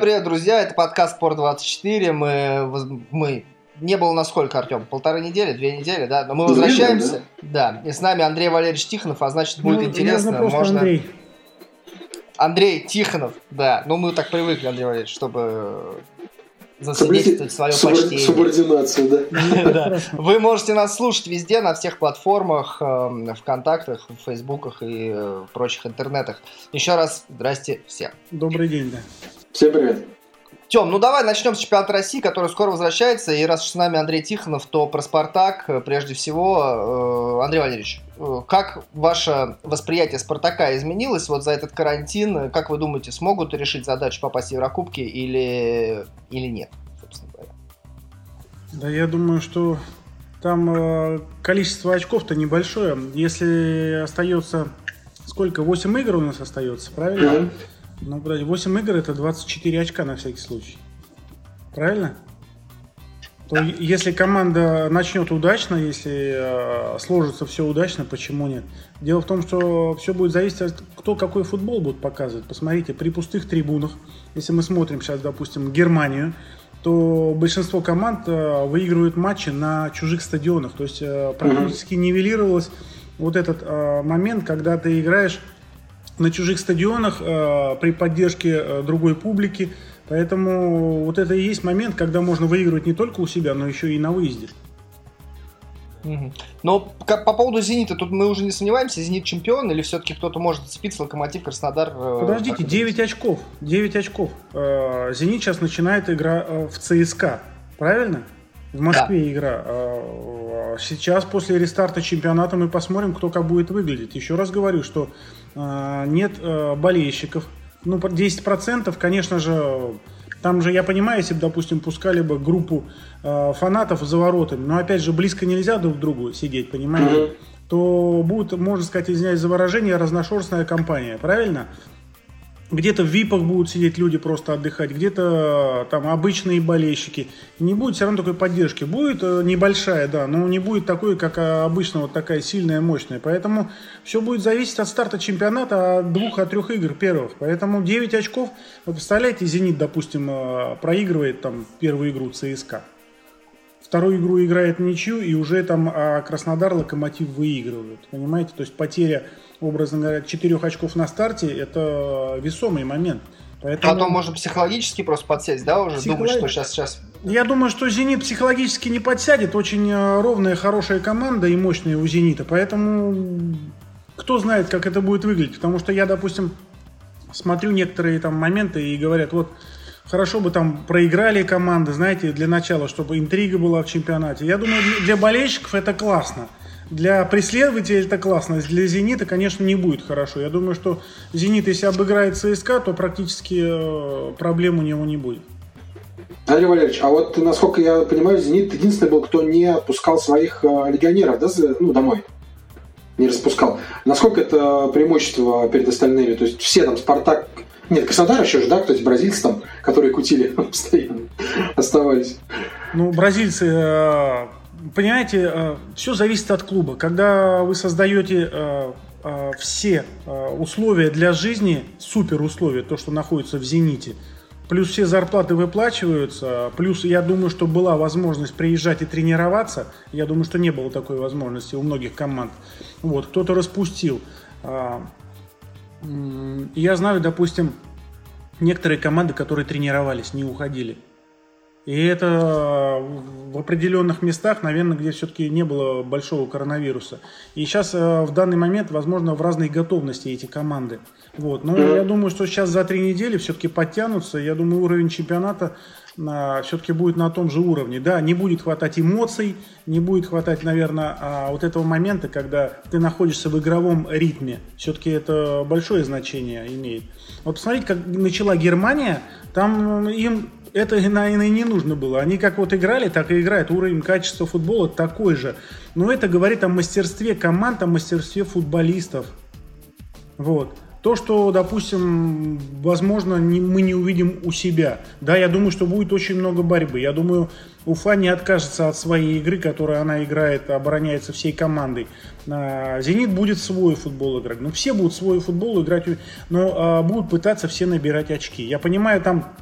привет, друзья! Это подкаст Спорт24. Мы, мы не было на сколько, Артем? Полторы недели, две недели, да? Но мы возвращаемся. Да. И с нами Андрей Валерьевич Тихонов, а значит будет ну, интересно. Можно... Андрей. Андрей Тихонов, да. Ну мы так привыкли, Андрей Валерьевич, чтобы засвидетельствовать свое Субор... почтение. Субординацию, да. Вы можете нас слушать везде, на всех платформах, эм, ВКонтактах, в Фейсбуках и э, прочих интернетах. Еще раз здрасте всем. Добрый день, да. Всем привет. Тем, ну давай начнем с чемпионата России, который скоро возвращается. И раз с нами Андрей Тихонов, то про Спартак э, прежде всего. Э, Андрей Валерьевич, э, как ваше восприятие Спартака изменилось вот за этот карантин? Как вы думаете, смогут решить задачу попасть в Еврокубки или, или нет, собственно говоря? Да я думаю, что там количество очков-то небольшое. Если остается... Сколько? 8 игр у нас остается, правильно? Mm-hmm. Ну, брать 8 игр это 24 очка на всякий случай. Правильно? То да. если команда начнет удачно, если э, сложится все удачно, почему нет? Дело в том, что все будет зависеть от кто какой футбол будет показывать. Посмотрите, при пустых трибунах, если мы смотрим сейчас, допустим, Германию, то большинство команд э, выигрывают матчи на чужих стадионах. То есть э, практически mm-hmm. нивелировалось вот этот э, момент, когда ты играешь на чужих стадионах э, при поддержке э, другой публики. Поэтому вот это и есть момент, когда можно выигрывать не только у себя, но еще и на выезде. Но по поводу «Зенита» тут мы уже не сомневаемся, «Зенит» чемпион или все-таки кто-то может зацепиться, «Локомотив», «Краснодар»? Э, Подождите, 9 очков, 9 очков. Э, «Зенит» сейчас начинает игра э, в ЦСКА, правильно? В Москве да. игра. Сейчас после рестарта чемпионата мы посмотрим, кто как будет выглядеть. Еще раз говорю, что нет э, болельщиков. Ну, 10%, конечно же, там же, я понимаю, если бы, допустим, пускали бы группу э, фанатов за воротами, но, опять же, близко нельзя друг к другу сидеть, понимаете, mm-hmm. то будет, можно сказать, извиняюсь за выражение, разношерстная компания, правильно? Где-то в ВИПах будут сидеть люди просто отдыхать, где-то там обычные болельщики. Не будет все равно такой поддержки. Будет э, небольшая, да, но не будет такой, как обычно, вот такая сильная, мощная. Поэтому все будет зависеть от старта чемпионата, от двух, от трех игр первых. Поэтому 9 очков. Вы представляете, «Зенит», допустим, э, проигрывает там первую игру ЦСКА. Вторую игру играет ничью, и уже там а Краснодар, Локомотив выигрывают. Понимаете? То есть потеря образно говоря, четырех очков на старте, это весомый момент. Поэтому... Потом можно психологически просто подсесть, да, уже Психолог... думать, что сейчас, сейчас... Я думаю, что «Зенит» психологически не подсядет. Очень э, ровная, хорошая команда и мощная у «Зенита». Поэтому кто знает, как это будет выглядеть. Потому что я, допустим, смотрю некоторые там моменты и говорят, вот хорошо бы там проиграли команды, знаете, для начала, чтобы интрига была в чемпионате. Я думаю, для болельщиков это классно. Для преследователя это классно, для «Зенита», конечно, не будет хорошо. Я думаю, что «Зенит», если обыграет ЦСКА, то практически э, проблем у него не будет. Андрей Валерьевич, а вот, насколько я понимаю, «Зенит» единственный был, кто не отпускал своих э, легионеров да, ну, домой. Не распускал. Насколько это преимущество перед остальными? То есть все там «Спартак», нет, Краснодар еще же, да, то есть бразильцы там, которые кутили постоянно, оставались. Ну, бразильцы э, понимаете, э, все зависит от клуба. Когда вы создаете э, все условия для жизни, супер условия, то, что находится в «Зените», плюс все зарплаты выплачиваются, плюс я думаю, что была возможность приезжать и тренироваться, я думаю, что не было такой возможности у многих команд. Вот, кто-то распустил. Я знаю, допустим, некоторые команды, которые тренировались, не уходили. И это в определенных местах, наверное, где все-таки не было большого коронавируса. И сейчас э, в данный момент, возможно, в разной готовности эти команды. Вот. Но я думаю, что сейчас за три недели все-таки подтянутся. Я думаю, уровень чемпионата все-таки будет на том же уровне. Да, не будет хватать эмоций, не будет хватать, наверное, а, вот этого момента, когда ты находишься в игровом ритме. Все-таки это большое значение имеет. Вот посмотрите, как начала Германия, там им это, наверное, не нужно было. Они как вот играли, так и играют. Уровень качества футбола такой же. Но это говорит о мастерстве команд, о мастерстве футболистов. Вот. То, что, допустим, возможно, не, мы не увидим у себя. Да, я думаю, что будет очень много борьбы. Я думаю, Уфа не откажется от своей игры, которую она играет, обороняется всей командой. А, Зенит будет свой футбол играть. Ну, все будут свой футбол играть, но а, будут пытаться все набирать очки. Я понимаю, там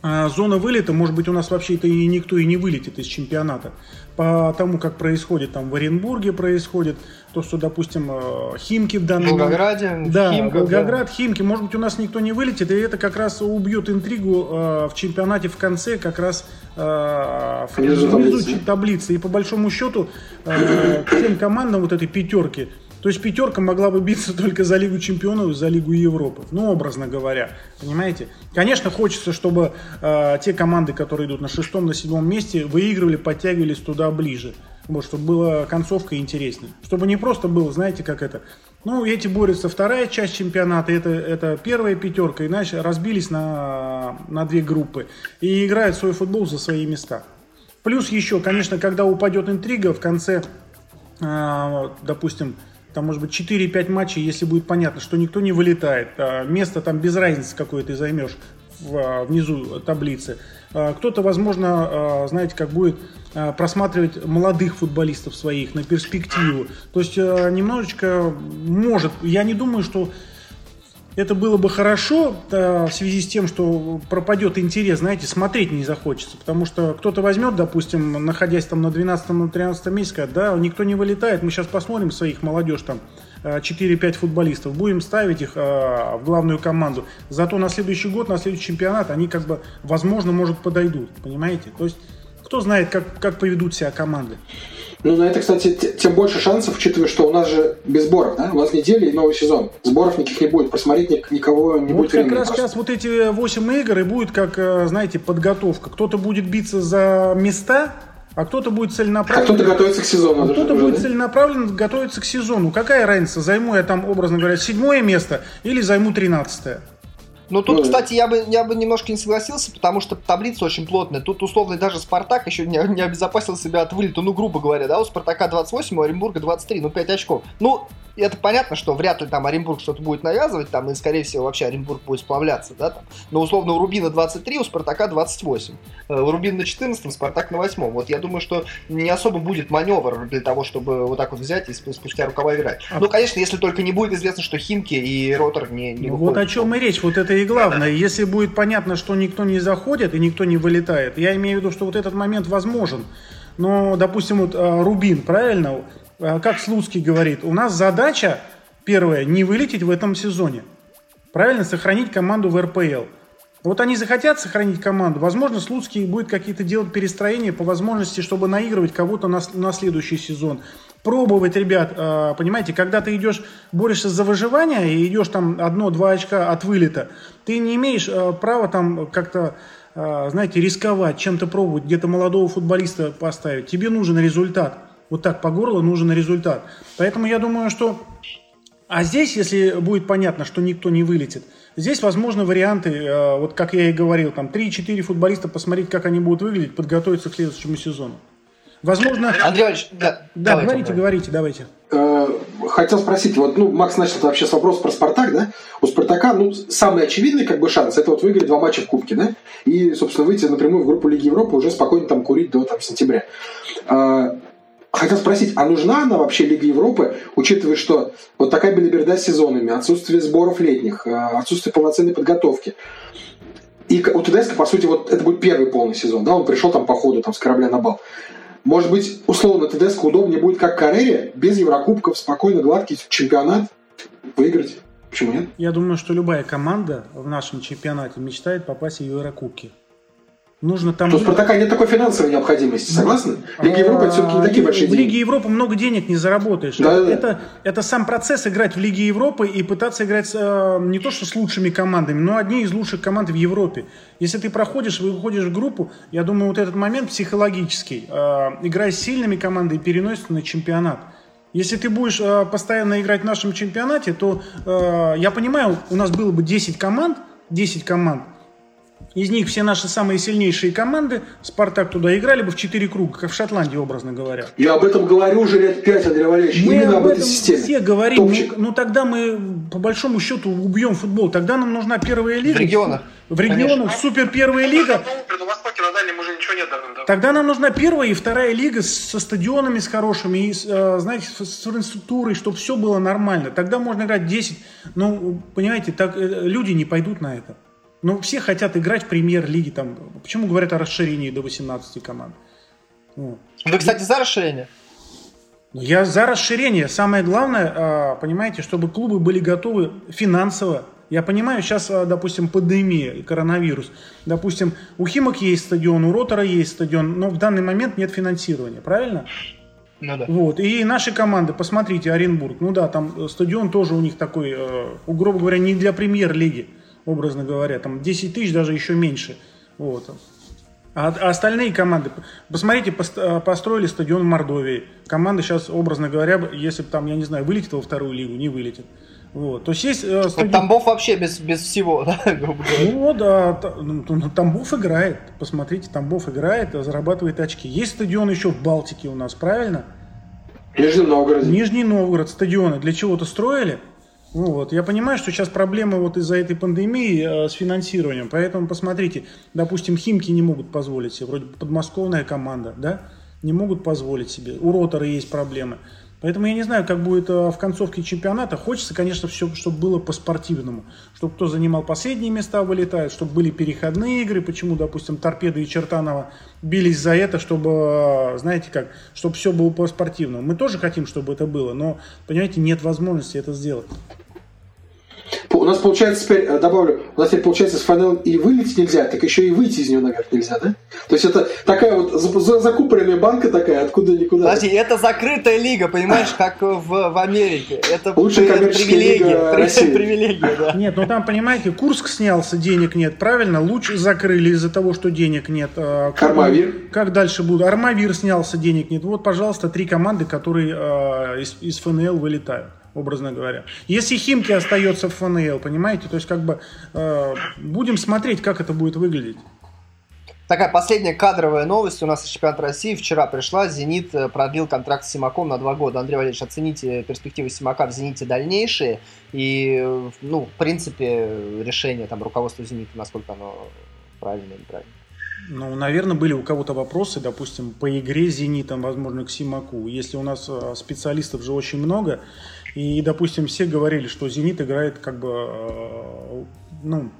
а, зона вылета, может быть, у нас вообще-то и никто и не вылетит из чемпионата. По тому, как происходит там в Оренбурге происходит, то, что, допустим, э, Химки в данном Волгограде, да, Химках, Волгоград, да. Химки, может быть, у нас никто не вылетит, и это как раз убьет интригу э, в чемпионате в конце, как раз э, внизу, внизу таблицы. И по большому счету, э, всем командам вот этой пятерки, то есть пятерка могла бы биться только за Лигу Чемпионов и за Лигу Европы. Ну, образно говоря. Понимаете? Конечно, хочется, чтобы э, те команды, которые идут на шестом, на седьмом месте, выигрывали, подтягивались туда ближе. Вот, чтобы была концовка интереснее. Чтобы не просто было, знаете, как это. Ну, эти борются вторая часть чемпионата, это, это первая пятерка, иначе разбились на, на две группы и играют свой футбол за свои места. Плюс еще, конечно, когда упадет интрига в конце, э, допустим, там может быть 4-5 матчей, если будет понятно, что никто не вылетает, а место там без разницы какое ты займешь а, внизу таблицы. А, кто-то, возможно, знаете, как будет просматривать молодых футболистов своих на перспективу. То есть немножечко может, я не думаю, что это было бы хорошо в связи с тем, что пропадет интерес, знаете, смотреть не захочется. Потому что кто-то возьмет, допустим, находясь там на 12-13 месяце, скажет, да, никто не вылетает, мы сейчас посмотрим своих молодежь там 4-5 футболистов, будем ставить их э, в главную команду. Зато на следующий год, на следующий чемпионат они как бы, возможно, может подойдут, понимаете? То есть кто знает, как, как поведут себя команды. Ну, на это, кстати, тем больше шансов, учитывая, что у нас же без сборов, да? У нас неделя и новый сезон. Сборов никаких не будет, посмотреть никого не вот будет как раз просто. сейчас вот эти 8 игр и будет, как, э, знаете, подготовка. Кто-то будет биться за места, а кто-то будет целенаправленно... А кто-то готовится к сезону. А кто-то будет да? целенаправленно готовиться к сезону. Какая разница, займу я там, образно говоря, седьмое место или займу тринадцатое? Ну тут, ну, кстати, я бы, я бы немножко не согласился, потому что таблица очень плотная. Тут условно даже Спартак еще не, не обезопасил себя от вылета. Ну, грубо говоря, да, у Спартака 28, у Оренбурга 23, ну 5 очков. Ну, это понятно, что вряд ли там Оренбург что-то будет навязывать, там, и, скорее всего, вообще Оренбург будет сплавляться, да, там. Но, условно, у Рубина 23, у Спартака 28. Э, у Рубина на 14, Спартак на 8. Вот я думаю, что не особо будет маневр для того, чтобы вот так вот взять и спустя рукава играть. А... Ну, конечно, если только не будет известно, что Химки и Ротор не, не выходят. Вот о чем и речь, вот это и главное. Если будет понятно, что никто не заходит и никто не вылетает, я имею в виду, что вот этот момент возможен. Но, допустим, вот э, Рубин, правильно? Э, как Слуцкий говорит, у нас задача первая не вылететь в этом сезоне. Правильно, сохранить команду в РПЛ. Вот они захотят сохранить команду, возможно, Слуцкий будет какие-то делать перестроения по возможности, чтобы наигрывать кого-то на, на следующий сезон. Пробовать, ребят, э, понимаете, когда ты идешь, борешься за выживание и идешь там одно-два очка от вылета, ты не имеешь э, права там как-то, знаете, рисковать, чем-то пробовать, где-то молодого футболиста поставить. Тебе нужен результат вот так по горло нужен результат. Поэтому я думаю, что... А здесь, если будет понятно, что никто не вылетит, здесь возможны варианты, э, вот как я и говорил, там 3-4 футболиста, посмотреть, как они будут выглядеть, подготовиться к следующему сезону. Возможно... Андрей Ильич, да, да давайте, говорите, говорите, давайте. Э, хотел спросить, вот, ну, Макс начал вообще с вопроса про Спартак, да? У Спартака, ну, самый очевидный, как бы, шанс, это вот выиграть два матча в Кубке, да? И, собственно, выйти напрямую в группу Лиги Европы уже спокойно там курить до, там, сентября. Э, Хотел спросить, а нужна она вообще Лига Европы, учитывая, что вот такая белиберда с сезонами, отсутствие сборов летних, э, отсутствие полноценной подготовки. И у ТДСК, по сути, вот это будет первый полный сезон, да, он пришел там по ходу там, с корабля на бал. Может быть, условно, ТДСК удобнее будет, как Карелия, без Еврокубков, спокойно, гладкий чемпионат выиграть. Почему нет? Я думаю, что любая команда в нашем чемпионате мечтает попасть в Еврокубки нужно там... То у Спартака нет такой финансовой необходимости, согласны? Лига Европы все-таки не такие большие деньги. В Лиге Европы много денег не заработаешь. Да, это, да. это сам процесс играть в Лиге Европы и пытаться играть э, не то что с лучшими командами, но одни из лучших команд в Европе. Если ты проходишь, выходишь в группу, я думаю, вот этот момент психологический, э, играя с сильными командами, переносится на чемпионат. Если ты будешь э, постоянно играть в нашем чемпионате, то э, я понимаю, у нас было бы 10 команд, 10 команд, из них все наши самые сильнейшие команды, Спартак туда играли бы в четыре круга, как в Шотландии, образно говоря. Я об этом говорю уже лет пять, Андрей Валерьевич, мы именно об, об этой системе. все говорим, ну, ну тогда мы по большому счету убьем футбол, тогда нам нужна первая лига. В регионах. В регионах, Конечно. супер первая лига. Тогда нам нужна первая и вторая лига со стадионами с хорошими, и, э, знаете, с инфраструктурой, чтобы все было нормально. Тогда можно играть 10. Ну, понимаете, так, э, люди не пойдут на это. Но все хотят играть в премьер-лиге. Там, почему говорят о расширении до 18 команд? Вот. Вы, кстати, за расширение? Ну, я за расширение. Самое главное, а, понимаете, чтобы клубы были готовы финансово. Я понимаю, сейчас, а, допустим, пандемия, коронавирус. Допустим, у Химок есть стадион, у Ротора есть стадион, но в данный момент нет финансирования, правильно? Ну да. Вот. И наши команды, посмотрите, Оренбург, ну да, там э, стадион тоже у них такой, э, грубо говоря, не для премьер-лиги, образно говоря, там 10 тысяч, даже еще меньше. Вот. А, а остальные команды, посмотрите, э, построили стадион в Мордовии. Команда сейчас, образно говоря, если бы там, я не знаю, вылетит во вторую лигу, не вылетит. Вот. То есть есть э, стадион... Тамбов вообще без, без всего, да, грубо говоря. Ну да, ну, ну, Тамбов играет. Посмотрите, Тамбов играет, зарабатывает очки. Есть стадион еще в Балтике у нас, правильно? Нижний Новгород. Нижний Новгород, стадионы для чего-то строили? Ну вот, я понимаю, что сейчас проблемы вот из-за этой пандемии э, с финансированием, поэтому посмотрите, допустим, Химки не могут позволить себе, вроде подмосковная команда, да, не могут позволить себе, у Ротора есть проблемы. Поэтому я не знаю, как будет э, в концовке чемпионата. Хочется, конечно, все, чтобы было по-спортивному. Чтобы кто занимал последние места, вылетает, чтобы были переходные игры. Почему, допустим, Торпеда и Чертанова бились за это, чтобы, э, знаете как, чтобы все было по-спортивному. Мы тоже хотим, чтобы это было, но, понимаете, нет возможности это сделать. У нас получается теперь, э, добавлю, у нас теперь получается с фанелом и вылететь нельзя, так еще и выйти из нее наверх нельзя, да? То есть это такая вот закупоренная банка такая, откуда никуда. Подожди, это закрытая лига, понимаешь, как в, в Америке. Это Лучшая привилегия. привилегия да. Нет, ну там, понимаете, Курск снялся, денег нет, правильно? Луч закрыли из-за того, что денег нет. А, Армавир. Как дальше будут? Армавир снялся, денег нет. Вот, пожалуйста, три команды, которые э, из, из ФНЛ вылетают образно говоря. Если Химки остается в ФНЛ, понимаете, то есть как бы э, будем смотреть, как это будет выглядеть. Такая последняя кадровая новость у нас из чемпионата России. Вчера пришла. «Зенит» продлил контракт с Симаком на два года. Андрей Валерьевич, оцените перспективы Симака в «Зените» дальнейшие. И, ну, в принципе, решение там руководства «Зенита», насколько оно правильно или неправильно. Ну, наверное, были у кого-то вопросы, допустим, по игре «Зенитом», возможно, к Симаку. Если у нас э, специалистов же очень много, и, допустим, все говорили, что «Зенит» играет как бы, э, ну,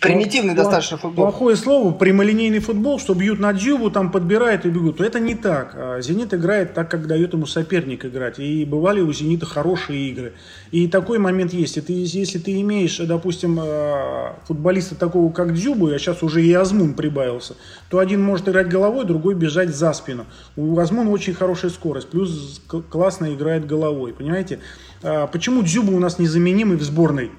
Примитивный Плох, достаточно футбол. Плохое слово, прямолинейный футбол, что бьют на дзюбу, там подбирают и бегут. Это не так. А «Зенит» играет так, как дает ему соперник играть. И бывали у «Зенита» хорошие игры. И такой момент есть. Это если ты имеешь, допустим, э, футболиста такого, как Дзюбу, я сейчас уже и Азмун прибавился, то один может играть головой, другой бежать за спину. У Азмуна очень хорошая скорость, плюс классно играет головой. Понимаете? А почему Дзюба у нас незаменимый в сборной?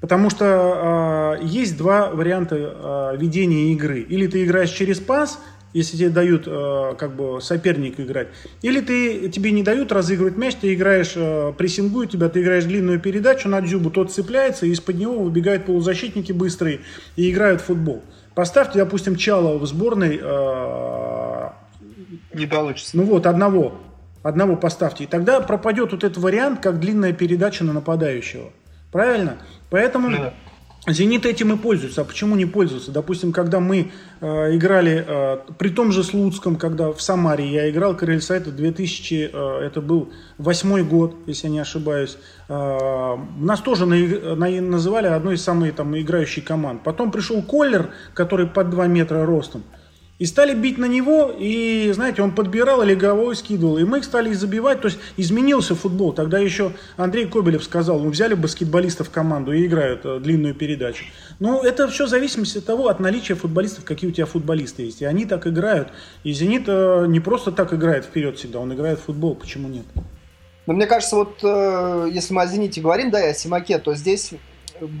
Потому что э, есть два варианта э, ведения игры. Или ты играешь через пас, если тебе дают э, как бы соперник играть, или ты, тебе не дают разыгрывать мяч, ты играешь, э, прессингуют тебя, ты играешь длинную передачу на дзюбу, тот цепляется, и из-под него выбегают полузащитники быстрые и играют в футбол. Поставьте, допустим, Чалова в сборной. Э, не получится. Ну вот, одного. Одного поставьте. И тогда пропадет вот этот вариант, как длинная передача на нападающего. Правильно? Поэтому да. Зенит этим и пользуется. А почему не пользуется? Допустим, когда мы э, играли, э, при том же Слуцком, когда в Самаре я играл, Крыльсайт 2000, э, это был восьмой год, если я не ошибаюсь. Э, нас тоже на, на, называли одной из самых там играющих команд. Потом пришел Коллер, который под 2 метра ростом. И стали бить на него, и, знаете, он подбирал или головой скидывал. И мы их стали забивать, то есть изменился футбол. Тогда еще Андрей Кобелев сказал, мы взяли баскетболистов в команду и играют э, длинную передачу. Но это все в зависимости от того, от наличия футболистов, какие у тебя футболисты есть. И они так играют. И «Зенит» э, не просто так играет вперед всегда, он играет в футбол. Почему нет? Но мне кажется, вот э, если мы о «Зените» говорим, да, и о «Симаке», то здесь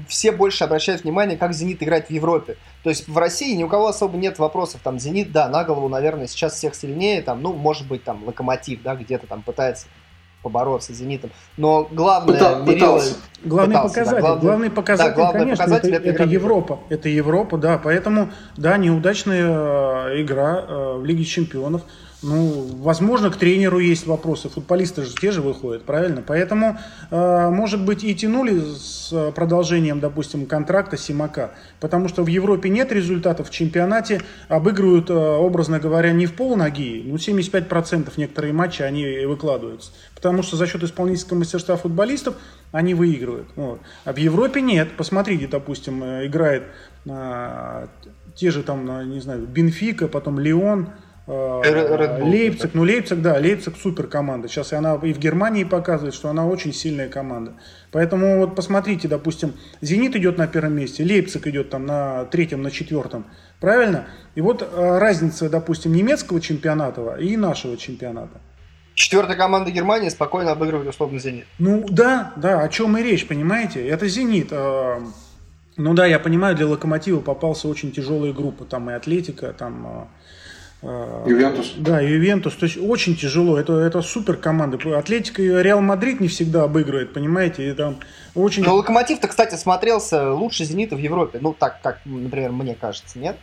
все больше обращают внимание, как «Зенит» играет в Европе. То есть в России ни у кого особо нет вопросов. Там «Зенит», да, на голову, наверное, сейчас всех сильнее. Там, ну, может быть, там «Локомотив», да, где-то там пытается побороться с «Зенитом». Но главное... Пыта, мерило... Главный пытался, показатель, да, главный, главный показатель, да, главный конечно, показатель это, это, это Европа. Это Европа, да. Поэтому, да, неудачная э, игра э, в Лиге Чемпионов. Ну, возможно, к тренеру есть вопросы. Футболисты же те же выходят, правильно? Поэтому, э, может быть, и тянули с продолжением, допустим, контракта Симака. Потому что в Европе нет результатов в чемпионате, обыгрывают, э, образно говоря, не в пол ноги, ну, 75% некоторые матчи они выкладываются. Потому что за счет исполнительского мастерства футболистов они выигрывают. Вот. А в Европе нет. Посмотрите, допустим, э, играет те же там, не знаю, Бенфика, потом Леон, Лейпциг, ну Лейпциг, да, Лейпциг супер команда. Сейчас и она и в Германии показывает, что она очень сильная команда. Поэтому вот посмотрите, допустим, Зенит идет на первом месте, Лейпциг идет там на третьем, на четвертом. Правильно? И вот э, разница, допустим, немецкого чемпионата и нашего чемпионата. Четвертая команда Германии спокойно обыгрывает условно «Зенит». Ну да, да, о чем и речь, понимаете? Это «Зенит». Э, ну да, я понимаю, для «Локомотива» попался очень тяжелая группа. Там и «Атлетика», там... Э, Ювентус. Да, Ювентус. То есть очень тяжело. Это, это супер команды. Атлетика и Реал Мадрид не всегда обыгрывает, понимаете? И там очень... Но Локомотив-то, кстати, смотрелся лучше Зенита в Европе. Ну, так, как, например, мне кажется, нет?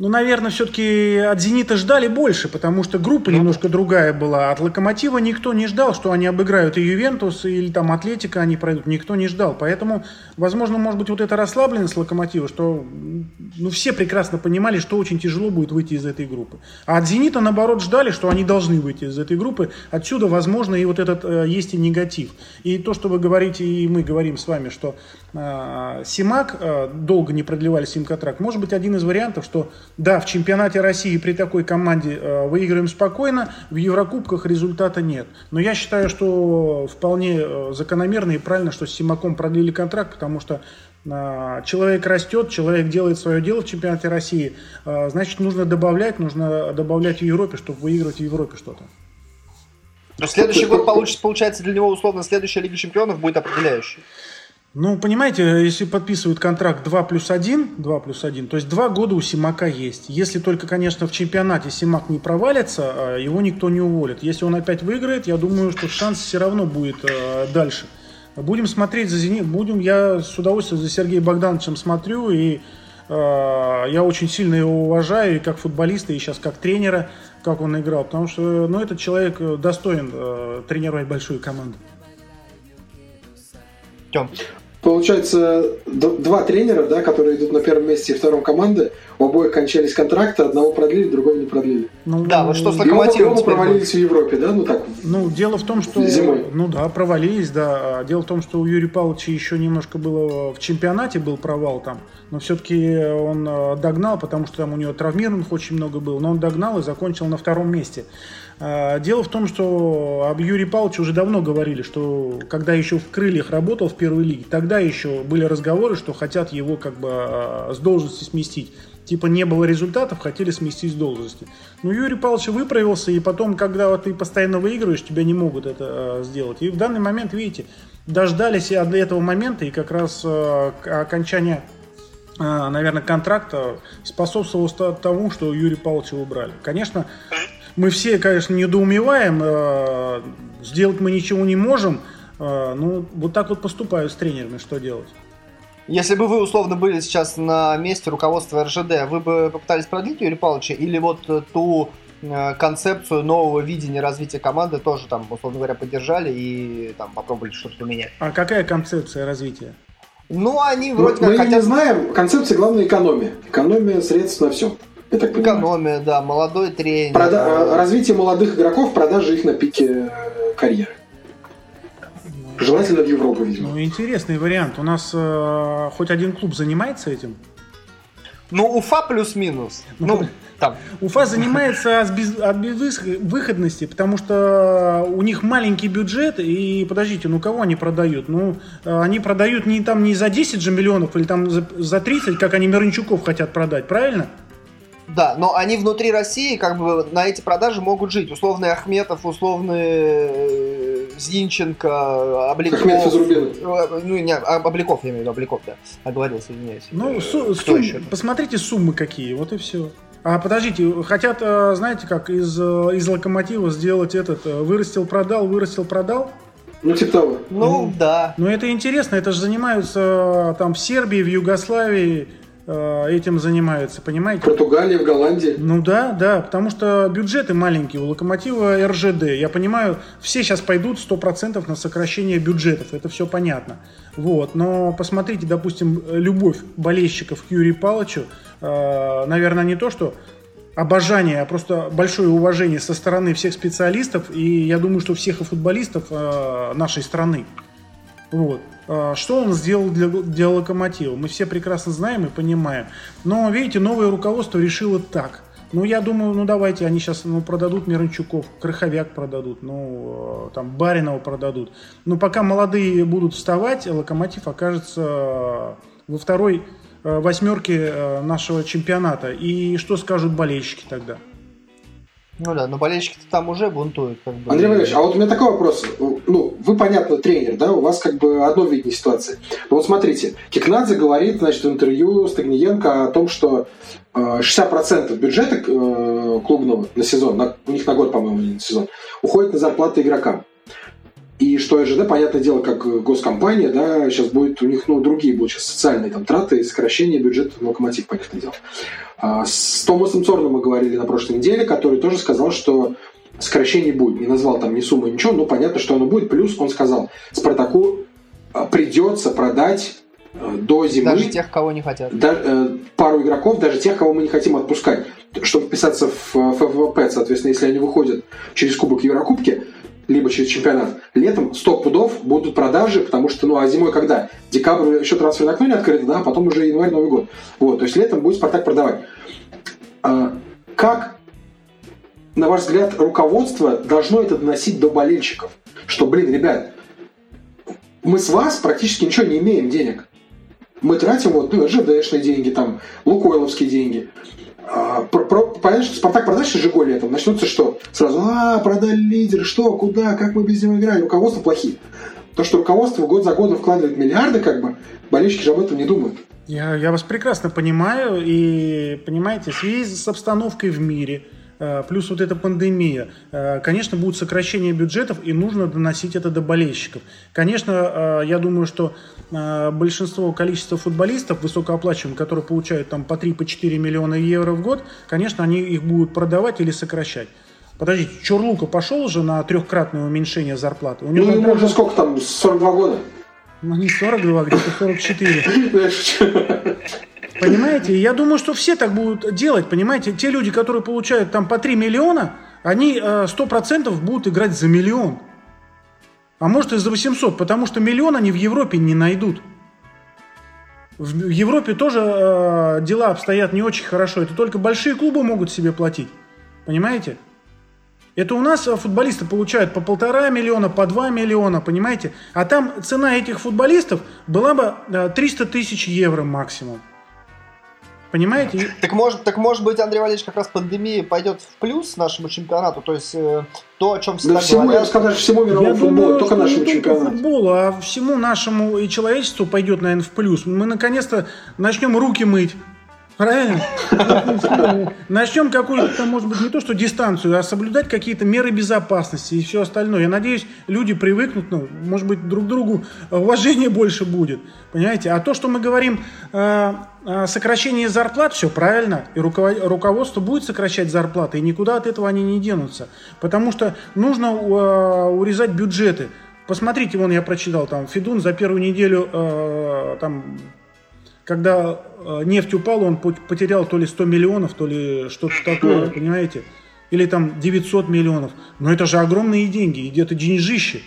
Ну, наверное, все-таки от «Зенита» ждали больше, потому что группа ну, немножко другая была. От «Локомотива» никто не ждал, что они обыграют и «Ювентус», или там «Атлетика» они пройдут. Никто не ждал. Поэтому, возможно, может быть, вот эта расслабленность «Локомотива», что ну, все прекрасно понимали, что очень тяжело будет выйти из этой группы. А от «Зенита», наоборот, ждали, что они должны выйти из этой группы. Отсюда, возможно, и вот этот э, есть и негатив. И то, что вы говорите, и мы говорим с вами, что э, Симак, э, долго не продлевали с ним контракт, может быть, один из вариантов, что да, в чемпионате России при такой команде э, выиграем спокойно, в Еврокубках результата нет. Но я считаю, что вполне э, закономерно и правильно, что с Симаком продлили контракт, потому что э, человек растет, человек делает свое дело в чемпионате России, значит, нужно добавлять, нужно добавлять в Европе, чтобы выигрывать в Европе что-то. Но следующий год получится, получается для него условно следующая Лига Чемпионов будет определяющей. Ну, понимаете, если подписывают контракт 2 плюс 1, 2 плюс 1, то есть 2 года у Симака есть. Если только, конечно, в чемпионате Симак не провалится, а его никто не уволит. Если он опять выиграет, я думаю, что шанс все равно будет э, дальше. Будем смотреть за Зенит, будем, я с удовольствием за Сергеем Богдановичем смотрю, и э, я очень сильно его уважаю, и как футболиста, и сейчас как тренера, как он играл, потому что, ну, этот человек достоин э, тренировать большую команду. Тем. Получается, два тренера, да, которые идут на первом месте и втором команды, у обоих кончались контракты, одного продлили, другого не продлили. Ну, да, вот что с локомотивом оба, провалились в Европе, да, ну так. Ну, дело в том, что... Зимой. Ну да, провалились, да. Дело в том, что у Юрия Павловича еще немножко было в чемпионате был провал там, но все-таки он э, догнал, потому что там у него травмированных очень много было, но он догнал и закончил на втором месте. А, дело в том, что об Юрии Павловиче уже давно говорили, что когда еще в крыльях работал в первой лиге, тогда еще были разговоры, что хотят его как бы а, с должности сместить. Типа не было результатов, хотели сместить с должности. Но Юрий Павлович выправился, и потом, когда ты постоянно выигрываешь, тебя не могут это а, сделать. И в данный момент, видите, дождались этого момента, и как раз окончание наверное, контракта способствовало тому, что Юрий Павловича убрали. Конечно, мы все, конечно, недоумеваем, э, сделать мы ничего не можем, э, ну, вот так вот поступают с тренерами, что делать? Если бы вы условно были сейчас на месте руководства РЖД, вы бы попытались продлить Юрия Павловича или вот ту э, концепцию нового видения развития команды тоже там, условно говоря, поддержали и там попробовали что-то поменять? А какая концепция развития? Ну, они вроде мы, как мы хотят... не знаем. Концепция главная экономия. Экономия средств на все. Я так Экономия, да, молодой тренер. Прода- да. Развитие молодых игроков, продажи их на пике э, карьеры. Желательно в Европу, видимо. Ну, интересный вариант. У нас э, хоть один клуб занимается этим? Ну, Уфа плюс-минус. Ну, там. Уфа занимается от, без, от безвыходности, потому что у них маленький бюджет, и подождите, ну кого они продают? Ну, э, они продают не там не за 10 же миллионов или там за, за 30, как они Мирончуков хотят продать, правильно? Да, но они внутри России как бы на эти продажи могут жить. Условный Ахметов, условный э, Зинченко, Обликов. Ахметов из э, Ну, не, а, Обликов, я имею в виду, Обликов, да. Оговорился, извиняюсь. Ну, э, су- сум- посмотрите суммы какие, вот и все. А подождите, хотят, знаете как, из, из локомотива сделать этот, вырастил, продал, вырастил, продал? Ну, типа того. Ну, mm. да. Ну, это интересно, это же занимаются там в Сербии, в Югославии, этим занимаются, понимаете? Португалия, в Голландии. Ну да, да, потому что бюджеты маленькие, у Локомотива РЖД. Я понимаю, все сейчас пойдут 100% на сокращение бюджетов, это все понятно. Вот, но посмотрите, допустим, любовь болельщиков к Юрию Павловичу, э, наверное, не то, что обожание, а просто большое уважение со стороны всех специалистов и я думаю, что всех и футболистов э, нашей страны. Вот. А, что он сделал для, для локомотива? Мы все прекрасно знаем и понимаем. Но, видите, новое руководство решило так. Ну, я думаю, ну давайте, они сейчас ну, продадут Мирончуков, Крыховяк продадут, ну, э, там, Баринова продадут. Но пока молодые будут вставать, Локомотив окажется во второй Э, восьмерки э, нашего чемпионата. И что скажут болельщики тогда? Ну да, но болельщики там уже бунтуют. Как бы. Андрей Валерьевич, а вот у меня такой вопрос. Ну, вы, понятно, тренер, да, у вас как бы одно видение ситуации. Но вот смотрите, Кикнадзе говорит, значит, в интервью Стагниенко о том, что 60% э, бюджета клубного на сезон, на, у них на год, по-моему, не на сезон, уходит на зарплаты игрокам. И что РЖД, понятное дело, как госкомпания, да, сейчас будет у них, ну, другие будут сейчас социальные там траты, сокращение бюджета в локомотив, понятное дело. А с Томасом Цорном мы говорили на прошлой неделе, который тоже сказал, что сокращений будет. Не назвал там ни суммы, ничего, но понятно, что оно будет. Плюс он сказал, Спартаку а, придется продать э, до зимы... Даже тех, кого не хотят. Да, э, пару игроков, даже тех, кого мы не хотим отпускать. Чтобы вписаться в ФВП, соответственно, если они выходят через Кубок Еврокубки, либо через чемпионат. Летом 100 пудов будут продажи, потому что, ну, а зимой когда? Декабрь еще трансферное окно не открыто, да, а потом уже январь, Новый год. Вот, то есть летом будет Спартак продавать. А, как, на ваш взгляд, руководство должно это доносить до болельщиков? Что, блин, ребят, мы с вас практически ничего не имеем денег. Мы тратим вот, ну, ЖДшные деньги, там, лукойловские деньги. А, про, про, понятно, что Спартак продаст Жиголи летом, начнутся что? Сразу, а, продали лидер, что, куда, как мы без него играли, руководство плохие. То, что руководство год за годом вкладывает миллиарды, как бы, болельщики же об этом не думают. Я, я вас прекрасно понимаю, и, понимаете, в связи с обстановкой в мире – плюс вот эта пандемия, э, конечно, будут сокращения бюджетов, и нужно доносить это до болельщиков. Конечно, э, я думаю, что большинство количества футболистов высокооплачиваемых, которые получают там по 3-4 по миллиона евро в год, конечно, они их будут продавать или сокращать. Подождите, Чурлука пошел уже на трехкратное уменьшение зарплаты? У него ну, ему уже сколько там, 42 года? Ну, не 42, где-то 44. Понимаете? Я думаю, что все так будут делать, понимаете? Те люди, которые получают там по 3 миллиона, они 100% э, будут играть за миллион. А может и за 800, потому что миллион они в Европе не найдут. В Европе тоже э, дела обстоят не очень хорошо. Это только большие клубы могут себе платить. Понимаете? Это у нас футболисты получают по полтора миллиона, по два миллиона, понимаете? А там цена этих футболистов была бы 300 э, тысяч евро максимум. Понимаете? Так может, так может быть, Андрей Валерьевич, как раз пандемия пойдет в плюс нашему чемпионату, то есть э, то, о чем всегда да всему, говорят. Я сказал, всему мировому я футболу, думаю, только нашему чемпионату. футболу, а всему нашему и человечеству пойдет, наверное, в плюс. Мы наконец-то начнем руки мыть. Правильно? Начнем какую-то, может быть, не то что дистанцию, а соблюдать какие-то меры безопасности и все остальное. Я надеюсь, люди привыкнут, ну, может быть, друг другу уважение больше будет. Понимаете? А то, что мы говорим э, о сокращении зарплат, все правильно. И руководство будет сокращать зарплаты, и никуда от этого они не денутся. Потому что нужно э, урезать бюджеты. Посмотрите, вон я прочитал, там, Федун за первую неделю э, там когда э, нефть упала, он потерял то ли 100 миллионов, то ли что-то такое, понимаете? Или там 900 миллионов. Но это же огромные деньги, где-то деньжище.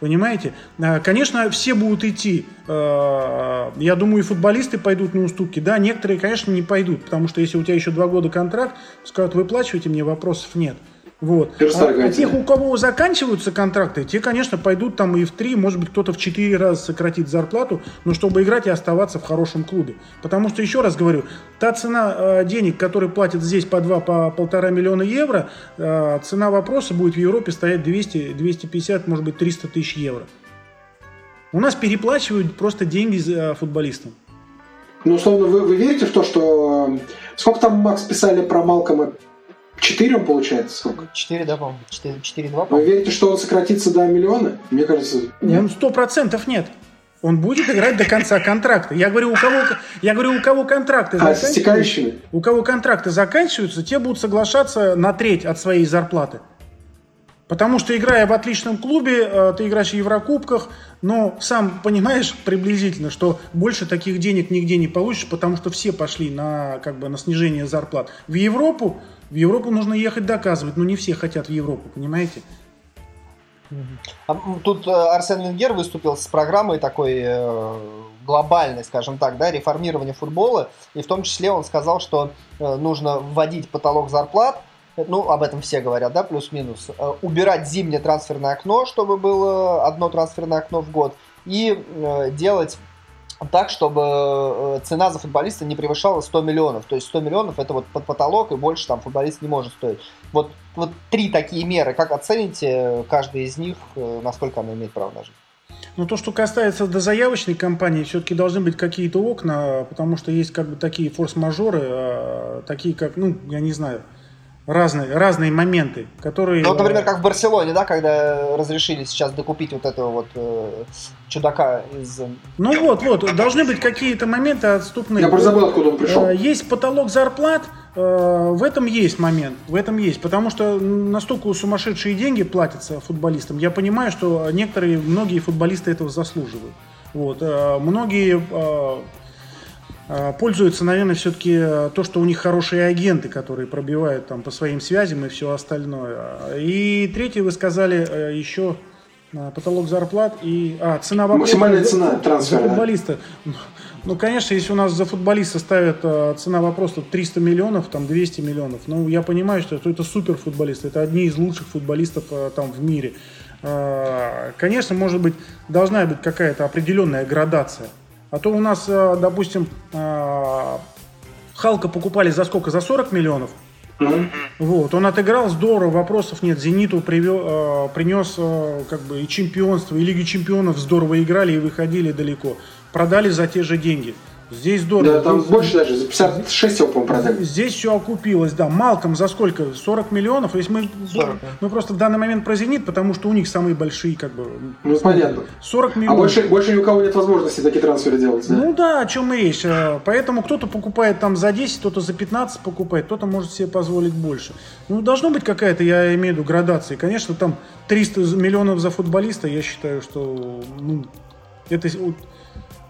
Понимаете? Э, конечно, все будут идти. Э, я думаю, и футболисты пойдут на уступки. Да, некоторые, конечно, не пойдут, потому что если у тебя еще два года контракт, скажут, выплачивайте мне, вопросов нет. Вот. А, а тех, у кого заканчиваются контракты, те, конечно, пойдут там и в три, может быть, кто-то в четыре раза сократит зарплату, но чтобы играть и оставаться в хорошем клубе. Потому что, еще раз говорю, та цена э, денег, которые платят здесь по два, по полтора миллиона евро, э, цена вопроса будет в Европе стоять 200, 250, может быть, 300 тысяч евро. У нас переплачивают просто деньги э, футболистам. Ну, условно, вы, вы верите в то, что... Э, сколько там, Макс, писали про Малкома? Четыре он получается сколько? Четыре, да, по-моему. Четыре, два, по-моему. Вы верите, что он сократится до миллиона? Мне кажется... Нет. Ну, сто процентов нет. он будет играть до конца контракта. Я говорю, у кого, я говорю, у кого контракты а, заканчиваются, у кого контракты заканчиваются, те будут соглашаться на треть от своей зарплаты. Потому что, играя в отличном клубе, э, ты играешь в Еврокубках, но сам понимаешь приблизительно, что больше таких денег нигде не получишь, потому что все пошли на, как бы, на снижение зарплат. В Европу, в Европу нужно ехать доказывать, но не все хотят в Европу, понимаете? А, тут э, Арсен Венгер выступил с программой такой э, глобальной, скажем так, да, реформирования футбола, и в том числе он сказал, что э, нужно вводить потолок зарплат, ну, об этом все говорят, да, плюс-минус, убирать зимнее трансферное окно, чтобы было одно трансферное окно в год, и делать так, чтобы э, цена за футболиста не превышала 100 миллионов. То есть 100 миллионов это вот под потолок, и больше там футболист не может стоить. Вот, вот три такие меры. Как оцените каждый из них, э, насколько она имеет право на жизнь? Ну, то, что касается до заявочной кампании, все-таки должны быть какие-то окна, потому что есть как бы такие форс-мажоры, а, такие как, ну, я не знаю, разные, разные моменты, которые... Ну, вот, например, как в Барселоне, да, когда разрешили сейчас докупить вот этого вот э, чудака из... Ну вот, вот, должны быть какие-то моменты отступные. Я просто забыл, откуда он пришел. Э, есть потолок зарплат, э, в этом есть момент, в этом есть, потому что настолько сумасшедшие деньги платятся футболистам. Я понимаю, что некоторые, многие футболисты этого заслуживают. Вот, э, многие пользуются, наверное, все-таки э, то, что у них хорошие агенты, которые пробивают там по своим связям и все остальное. И третье, вы сказали э, еще э, потолок зарплат и а, цена вопроса. Максимальная цена трансфера. За футболиста. Ну, конечно, если у нас за футболиста ставят цена вопроса 300 миллионов, там 200 миллионов, ну, я понимаю, что это супер футболисты, это одни из лучших футболистов там в мире. Конечно, может быть, должна быть какая-то определенная градация. А то у нас, э, допустим, э, Халка покупали за сколько? За 40 миллионов. Mm-hmm. Вот, он отыграл здорово, вопросов нет. Зениту привел, э, принес как бы и чемпионство, и Лиги чемпионов здорово играли и выходили далеко. Продали за те же деньги. Здесь здорово. Да, там Здесь, больше даже, за 56 его, по-моему, продали. Здесь все окупилось, да. Малком за сколько? 40 миллионов? То есть мы, 40, мы просто в данный момент про «Зенит», потому что у них самые большие, как бы... Ну, понятно. 40 а миллионов. А больше, больше ни у кого нет возможности такие трансферы делать, да? Ну да, о чем и речь. А, поэтому кто-то покупает там за 10, кто-то за 15 покупает, кто-то может себе позволить больше. Ну, должно быть какая-то, я имею в виду, градация. Конечно, там 300 миллионов за футболиста, я считаю, что ну, это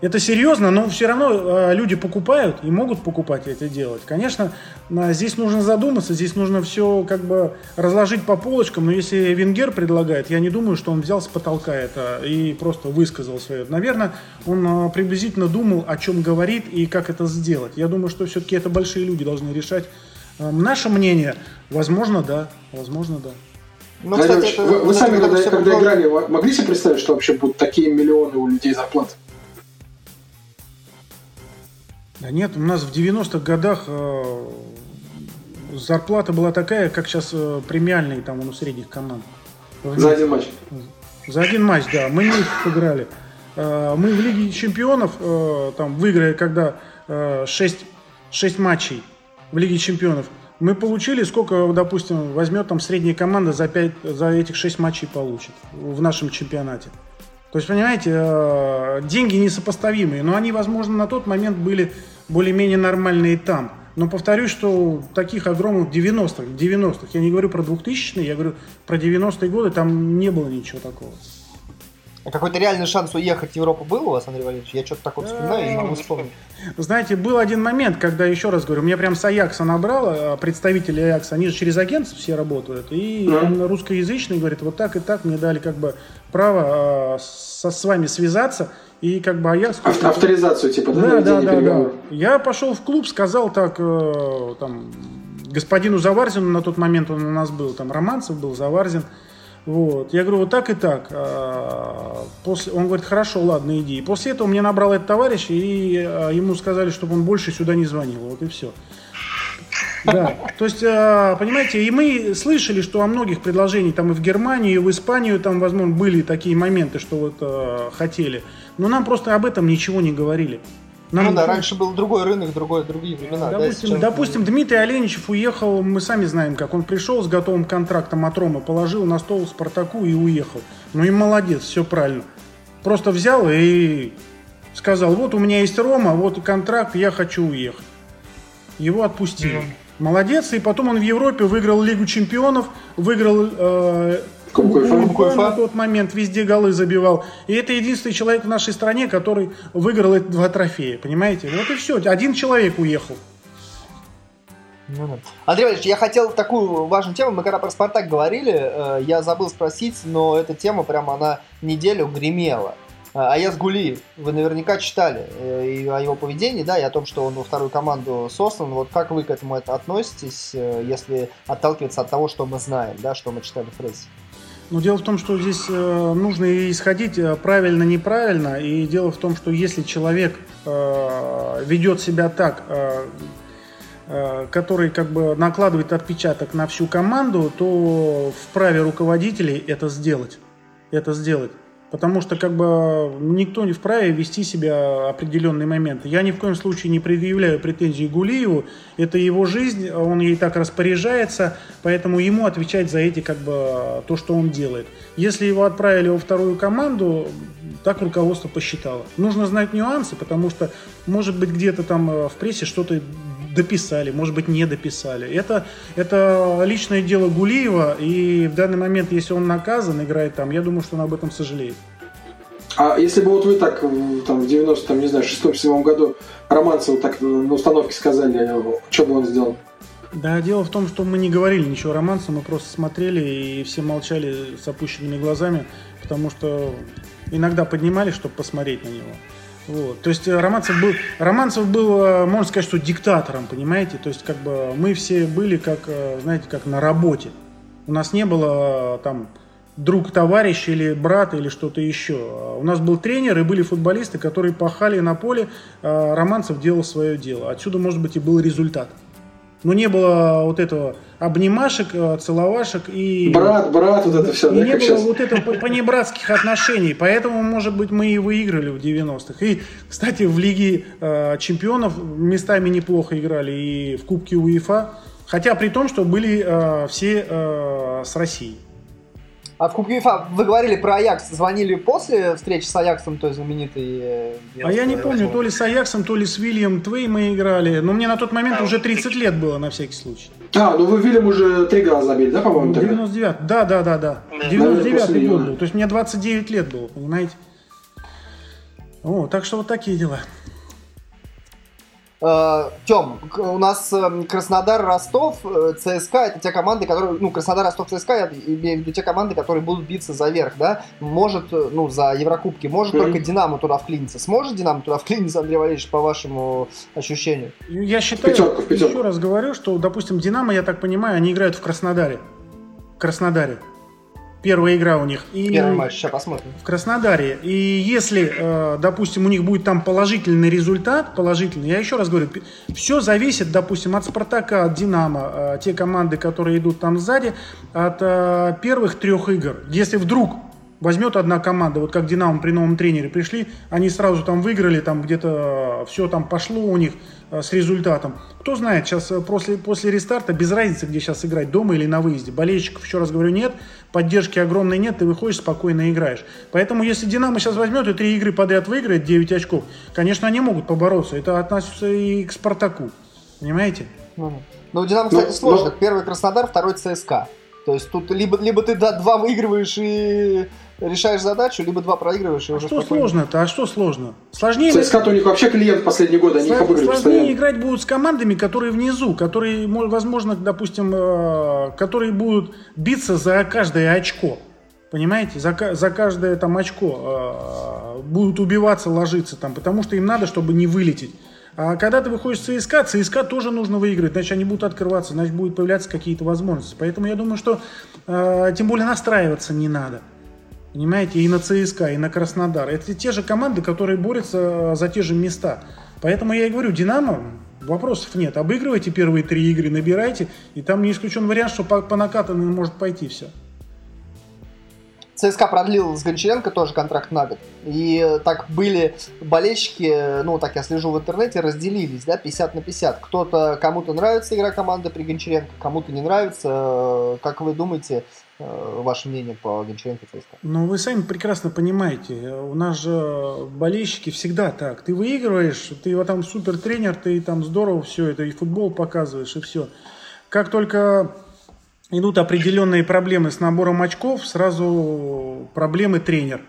это серьезно, но все равно э, люди покупают и могут покупать это делать. Конечно, здесь нужно задуматься, здесь нужно все как бы разложить по полочкам, но если Венгер предлагает, я не думаю, что он взял с потолка это и просто высказал свое. Наверное, он э, приблизительно думал, о чем говорит и как это сделать. Я думаю, что все-таки это большие люди должны решать. Наше мнение, возможно, да, возможно, да. Ну, кстати, это, вы, вы сами, когда, когда играли, могли себе представить, что вообще будут такие миллионы у людей зарплаты? Да нет, у нас в 90-х годах э, зарплата была такая, как сейчас э, премиальные там у средних команд. За один матч. За один матч, да. Мы не играли. Э, мы в Лиге чемпионов э, там выиграли, когда э, 6, 6 матчей в Лиге чемпионов. Мы получили, сколько, допустим, возьмет там средняя команда за, 5, за этих 6 матчей получит в нашем чемпионате. То есть, понимаете, э, деньги несопоставимые, но они, возможно, на тот момент были более-менее нормальные там. Но повторюсь, что таких огромных 90-х, 90-х, я не говорю про 2000-е, я говорю про 90-е годы, там не было ничего такого. А какой-то реальный шанс уехать в Европу был у вас, Андрей Валерьевич? Я что-то так вот вспоминаю и не могу вспомнить. Знаете, был один момент, когда, еще раз говорю, меня прям с Аякса набрало, а представители Аякса, они же через агентов все работают, и он русскоязычный говорит, вот так и так мне дали как бы право со, с вами связаться, и как бы Аякс... Авторизацию типа, да? Да, да, да, да. Я пошел в клуб, сказал так, э, там, господину Заварзину, на тот момент он у нас был, там, Романцев был, Заварзин, вот. Я говорю, вот так и так. А, после... Он говорит, хорошо, ладно, иди. И после этого мне набрал этот товарищ, и а, ему сказали, чтобы он больше сюда не звонил. Вот и все. Да, то есть, а, понимаете, и мы слышали, что о многих предложениях там и в Германию, и в Испанию там, возможно, были такие моменты, что вот хотели. Но нам просто об этом ничего не говорили. Нам... Ну да, раньше был другой рынок, другой, другие времена. Допустим, да, допустим Дмитрий Оленичев уехал, мы сами знаем как. Он пришел с готовым контрактом от Ромы, положил на стол Спартаку и уехал. Ну и молодец, все правильно. просто взял и сказал, вот у меня есть Рома, вот контракт, я хочу уехать. Его отпустили. Mm. Молодец, и потом он в Европе выиграл Лигу чемпионов, выиграл э, Кубок на тот момент, везде голы забивал. И это единственный человек в нашей стране, который выиграл эти два трофея, понимаете? Вот и все, один человек уехал. Ну, Андрей Валерьевич, я хотел такую важную тему, мы когда про Спартак говорили, э, я забыл спросить, но эта тема прямо она неделю гремела. А, Аяз Гулиев, вы наверняка читали э, и о его поведении, да, и о том, что он во вторую команду сослан. Вот как вы к этому это относитесь, э, если отталкиваться от того, что мы знаем, да, что мы читали в прессе? Ну, дело в том, что здесь э, нужно исходить правильно-неправильно. И дело в том, что если человек э, ведет себя так, э, э, который как бы накладывает отпечаток на всю команду, то вправе руководителей это сделать. Это сделать. Потому что как бы никто не вправе вести себя определенные моменты. Я ни в коем случае не предъявляю претензий Гулиеву. Это его жизнь, он ей так распоряжается, поэтому ему отвечать за эти как бы то, что он делает. Если его отправили во вторую команду, так руководство посчитало. Нужно знать нюансы, потому что может быть где-то там э, в прессе что-то дописали, может быть, не дописали. Это, это личное дело Гулиева, и в данный момент, если он наказан, играет там, я думаю, что он об этом сожалеет. А если бы вот вы так там, в 90-м, не знаю, 6-7 году Романцеву так на установке сказали, что бы он сделал? Да, дело в том, что мы не говорили ничего Романцу, мы просто смотрели и все молчали с опущенными глазами, потому что иногда поднимались, чтобы посмотреть на него. Вот. То есть э, Романцев был, Романцев был, э, можно сказать, что диктатором, понимаете? То есть как бы мы все были как, э, знаете, как на работе. У нас не было там друг, товарищ или брат или что-то еще. У нас был тренер и были футболисты, которые пахали на поле, Романцев делал свое дело. Отсюда, может быть, и был результат. Но не было вот этого обнимашек, э, целовашек и... Брат, брат, вот это все. И да, не было сейчас. вот этого понебратских отношений. Поэтому, может быть, мы и выиграли в 90-х. И, кстати, в Лиге э, чемпионов местами неплохо играли и в Кубке УЕФА. Хотя при том, что были э, все э, с Россией. А в Кубке УЕФА вы говорили про Аякс, звонили после встречи с Аяксом, той знаменитой... Э, а я не помню, то ли с Аяксом, то ли с Вильям Твей мы играли. Но мне на тот момент а, уже 30 лет было, на всякий случай. А, ну вы Вильям уже три года забили, да, по-моему? 99 да, да, да, да. 99 год был. То есть мне 29 лет было, понимаете? О, так что вот такие дела. Э, Тем, у нас эм, Краснодар, Ростов, э, ЦСКА это те команды, которые, ну, Краснодар, Ростов, ЦСКА, я имею в виду те команды, которые будут биться за верх, да, может, э, ну, за Еврокубки, может mm-hmm. только Динамо туда вклиниться. Сможет Динамо туда вклиниться, Андрей Валерьевич, по вашему ощущению? Я считаю, пятерка, пятерка. еще раз говорю, что, допустим, Динамо, я так понимаю, они играют в Краснодаре. В Краснодаре. Первая игра у них. И Первый матч, сейчас посмотрим. В Краснодаре. И если, э, допустим, у них будет там положительный результат, положительный, я еще раз говорю, все зависит, допустим, от Спартака, от Динамо, э, те команды, которые идут там сзади, от э, первых трех игр. Если вдруг возьмет одна команда, вот как Динамо при новом тренере пришли, они сразу там выиграли, там где-то все там пошло у них с результатом. Кто знает, сейчас после, после рестарта, без разницы, где сейчас играть, дома или на выезде. Болельщиков, еще раз говорю, нет поддержки огромной нет, ты выходишь, спокойно играешь. Поэтому если Динамо сейчас возьмет и три игры подряд выиграет, 9 очков, конечно, они могут побороться. Это относится и к Спартаку. Понимаете? Ну, у Динамо, кстати, но, ну, сложно. Но... Первый Краснодар, второй ЦСКА. То есть тут либо, либо ты да, два выигрываешь и решаешь задачу, либо два проигрываешь и а уже что сложно-то? А что сложно? Сложнее... ЦСКА у них вообще клиент в последние годы, они Слож... их обыгрывают Сложнее постоянно. играть будут с командами, которые внизу, которые, возможно, допустим, э, которые будут биться за каждое очко. Понимаете, за, за каждое там очко э, будут убиваться, ложиться там, потому что им надо, чтобы не вылететь. А когда ты выходишь с ЦСКА, ЦСКА тоже нужно выиграть, значит, они будут открываться, значит, будут появляться какие-то возможности. Поэтому я думаю, что э, тем более настраиваться не надо. Понимаете, и на ЦСКА, и на Краснодар. Это те же команды, которые борются за те же места. Поэтому я и говорю, Динамо, вопросов нет. Обыгрывайте первые три игры, набирайте, и там не исключен вариант, что по, по накатанной может пойти все. ЦСКА продлил с Гончаренко тоже контракт на год. И так были болельщики, ну, так я слежу в интернете, разделились, да, 50 на 50. Кто-то, кому-то нравится игра команды при Гончаренко, кому-то не нравится. Как вы думаете, э, ваше мнение по Гончаренко ЦСКА? Ну, вы сами прекрасно понимаете, у нас же болельщики всегда так. Ты выигрываешь, ты его там супер тренер, ты там здорово все это, и футбол показываешь, и все. Как только идут определенные проблемы с набором очков, сразу проблемы тренер.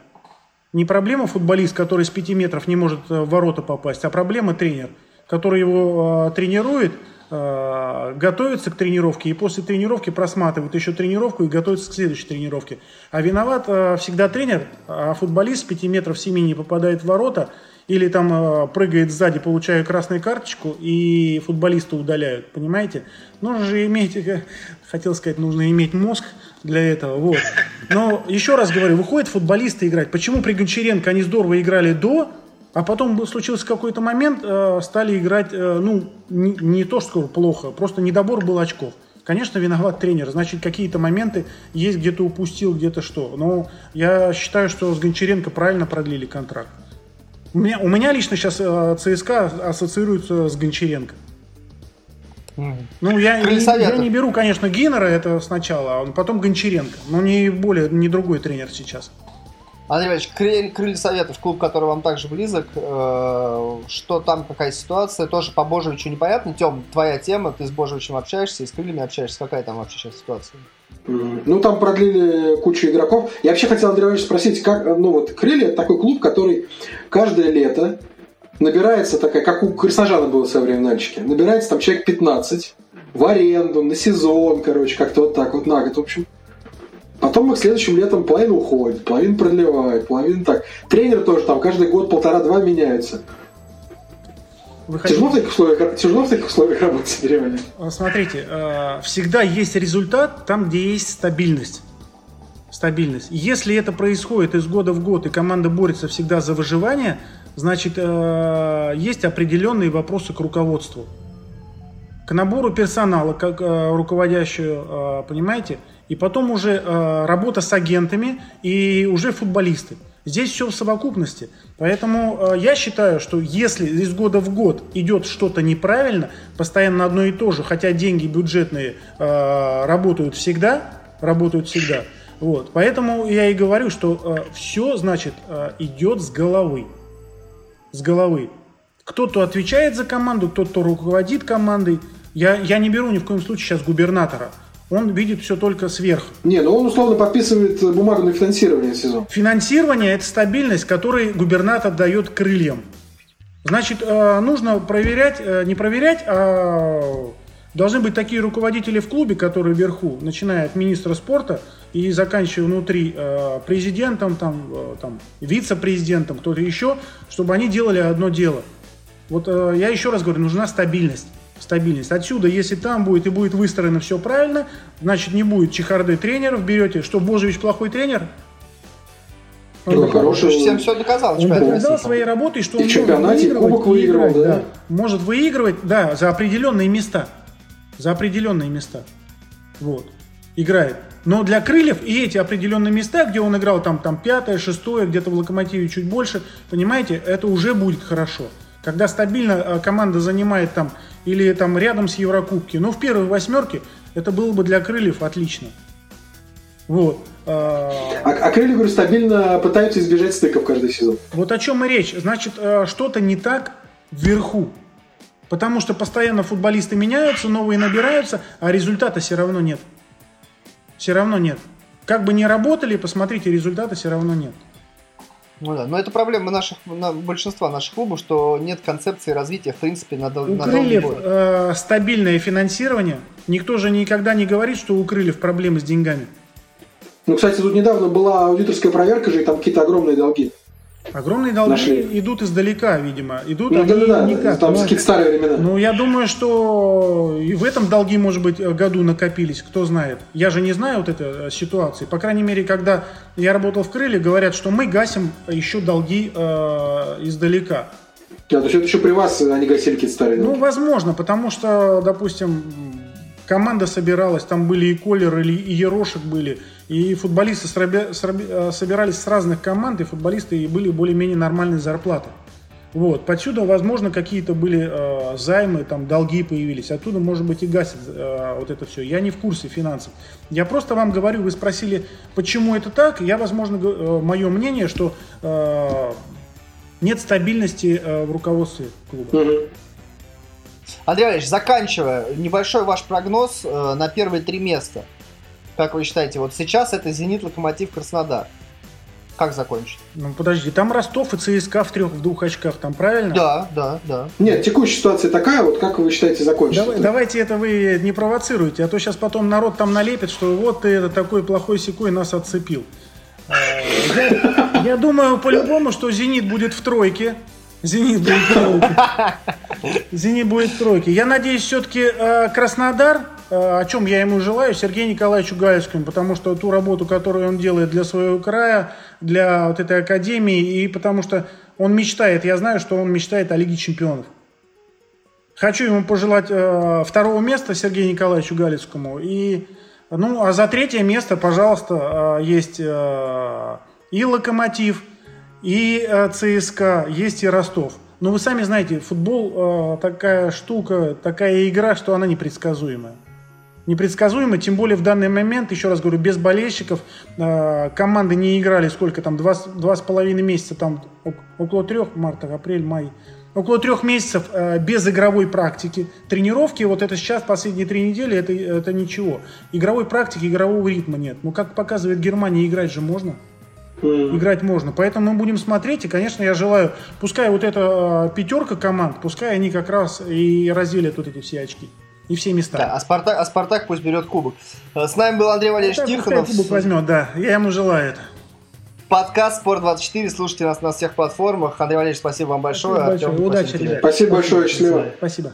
Не проблема футболист, который с 5 метров не может э, в ворота попасть, а проблема тренер, который его э, тренирует, э, готовится к тренировке и после тренировки просматривает еще тренировку и готовится к следующей тренировке. А виноват э, всегда тренер, а футболист с 5 метров 7 не попадает в ворота – или там э, прыгает сзади, получая красную карточку, и футболиста удаляют, понимаете? Нужно же иметь, хотел сказать, нужно иметь мозг для этого, вот. Но еще раз говорю, выходят футболисты играть. Почему при Гончаренко они здорово играли до, а потом случился какой-то момент, э, стали играть, э, ну, не, не то, что плохо, просто недобор был очков. Конечно, виноват тренер. Значит, какие-то моменты есть, где-то упустил, где-то что. Но я считаю, что с Гончаренко правильно продлили контракт. У меня, у меня лично сейчас э, ЦСКА ассоциируется с Гончаренко. Ну, я, я не беру, конечно, Гиннера это сначала, а потом Гончаренко. Но не более, не другой тренер сейчас. Андрей Иванович, крылья, Советов, клуб, который вам также близок, э, что там, какая ситуация, тоже по Божевичу непонятно. Тем, твоя тема, ты с Божевичем общаешься и с крыльями общаешься, какая там вообще сейчас ситуация? Ну, там продлили кучу игроков. Я вообще хотел, Андрей Иванович, спросить, как, ну вот, Крылья такой клуб, который каждое лето набирается такая, как у Красожана было в свое время Нальчике, набирается там человек 15 в аренду, на сезон, короче, как-то вот так вот на год, в общем. Потом их следующим летом половина уходит, половина продлевает, половина так. Тренер тоже там каждый год полтора-два меняются. Тяжело в таких условиях, тяжело в таких условиях работать, а, Смотрите, э, всегда есть результат там, где есть стабильность. Стабильность. Если это происходит из года в год, и команда борется всегда за выживание, значит, э, есть определенные вопросы к руководству. К набору персонала, как э, руководящую, понимаете? И потом уже работа с агентами и уже футболисты. Здесь все в совокупности. Поэтому э, я считаю, что если из года в год идет что-то неправильно, постоянно одно и то же, хотя деньги бюджетные э, работают всегда, работают всегда. Вот. Поэтому я и говорю, что э, все, значит, э, идет с головы. С головы. Кто-то отвечает за команду, кто-то руководит командой. Я, я не беру ни в коем случае сейчас губернатора он видит все только сверху. Не, ну он условно подписывает бумагу на финансирование сезона. Финансирование – это стабильность, которую губернатор дает крыльям. Значит, э, нужно проверять, э, не проверять, а должны быть такие руководители в клубе, которые вверху, начиная от министра спорта и заканчивая внутри э, президентом, там, там, вице-президентом, кто-то еще, чтобы они делали одно дело. Вот я еще раз говорю, нужна стабильность стабильность. Отсюда, если там будет и будет выстроено все правильно, значит не будет чехарды тренеров, берете, что Божевич плохой тренер, он ну, хороший. Всем все доказал. Он доказал своей работой, что и он чемпионате может кубок выигрывал, да? да. Может выигрывать, да, за определенные места. За определенные места. Вот. Играет. Но для крыльев и эти определенные места, где он играл там, там пятое, шестое, где-то в локомотиве чуть больше, понимаете, это уже будет хорошо. Когда стабильно э, команда занимает там или там рядом с Еврокубки, но в первой восьмерке это было бы для крыльев отлично. Вот. А, а, а крылья, говорю, стабильно пытаются избежать стыков каждый сезон. Вот о чем и речь. Значит, э, что-то не так вверху. Потому что постоянно футболисты меняются, новые набираются, а результата все равно нет. Все равно нет. Как бы не работали, посмотрите, результата все равно нет. Ну да, но это проблема наших, на, большинства наших клубов, что нет концепции развития, в принципе, на, у на Крыльев э, стабильное финансирование. Никто же никогда не говорит, что у Крыльев проблемы с деньгами. Ну, кстати, тут недавно была аудиторская проверка же, и там какие-то огромные долги. Огромные долги Нашли. идут издалека, видимо. Идут ну, они да, да, никак. Там какие-то старые времена. Ну, я думаю, что и в этом долги, может быть, году накопились, кто знает. Я же не знаю вот этой э, ситуации. По крайней мере, когда я работал в Крыле, говорят, что мы гасим еще долги э, издалека. Да, то есть это еще при вас они гасили какие-то старые долги? Ну, возможно, потому что, допустим, команда собиралась, там были и Колер, и Ерошек были, и футболисты собирались с разных команд, и футболисты и были более-менее нормальные зарплаты. Вот. Подсюда, возможно, какие-то были э, займы, там, долги появились. Оттуда, может быть, и гасит э, вот это все. Я не в курсе финансов. Я просто вам говорю, вы спросили, почему это так. Я, возможно, э, мое мнение, что э, нет стабильности э, в руководстве клуба. Андрей Валерьевич, заканчивая, небольшой ваш прогноз э, на первые три места. Как вы считаете, вот сейчас это «Зенит», «Локомотив», «Краснодар». Как закончить? Ну, подожди, там Ростов и ЦСКА в трех, в двух очках, там правильно? Да, да, да. Нет, текущая ситуация такая, вот как вы считаете закончится? Давай, давайте это вы не провоцируйте, а то сейчас потом народ там налепит, что вот ты это такой плохой секой нас отцепил. Я, я думаю по-любому, что «Зенит» будет в тройке. «Зенит» будет в тройке. «Зенит» будет в тройке. Я надеюсь, все-таки э, Краснодар Э, о чем я ему желаю, Сергею Николаевичу Гаевскому, потому что ту работу, которую он делает для своего края, для вот этой академии, и потому что он мечтает, я знаю, что он мечтает о Лиге Чемпионов. Хочу ему пожелать э, второго места Сергею Николаевичу Галицкому. И, ну, а за третье место, пожалуйста, э, есть э, и Локомотив, и э, ЦСКА, есть и Ростов. Но вы сами знаете, футбол э, такая штука, такая игра, что она непредсказуемая непредсказуемо, тем более в данный момент, еще раз говорю, без болельщиков, э, команды не играли сколько там, два, два с половиной месяца, там около трех, март, апрель, май, около трех месяцев э, без игровой практики. Тренировки, вот это сейчас, последние три недели, это, это ничего. Игровой практики, игрового ритма нет. Ну, как показывает Германия, играть же можно. Играть можно. Поэтому мы будем смотреть. И, конечно, я желаю, пускай вот эта э, пятерка команд, пускай они как раз и разделят вот эти все очки. И все места. Да, а Спартак, а Спартак пусть берет кубок. Э, с нами был Андрей Валерьевич Спартак Тихонов. кубок возьмет, да. Я ему желаю это. Подкаст Спорт24. Слушайте нас на всех платформах. Андрей Валерьевич, спасибо вам большое. Спасибо большое. Удачи, ребят. Спасибо большое. Счастливо. Спасибо.